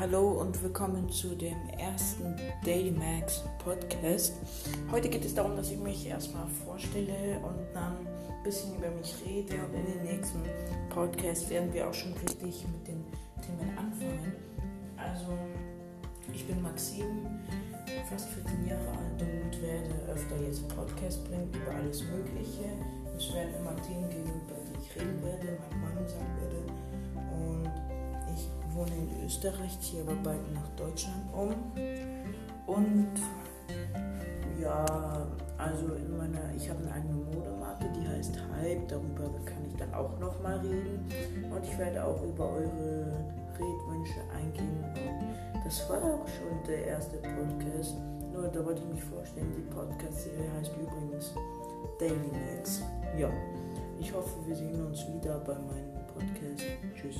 Hallo und willkommen zu dem ersten Daily Max Podcast. Heute geht es darum, dass ich mich erstmal vorstelle und dann ein bisschen über mich rede und in den nächsten Podcast werden wir auch schon richtig mit den Themen anfangen. Also, ich bin Maxim, fast 14 Jahre alt und werde öfter jetzt Podcast bringen über alles Mögliche. Es werden immer Themen geben, über die wohne in Österreich, ziehe aber bald nach Deutschland um. Und ja, also in meiner, ich habe eine eigene Modemarke, die heißt Hype, darüber kann ich dann auch nochmal reden. Und ich werde auch über eure Redwünsche eingehen. Und das war auch schon der erste Podcast. Nur da wollte ich mich vorstellen, die Podcast-Serie heißt übrigens Daily Max. Ja, ich hoffe, wir sehen uns wieder bei meinem Podcast. Tschüss.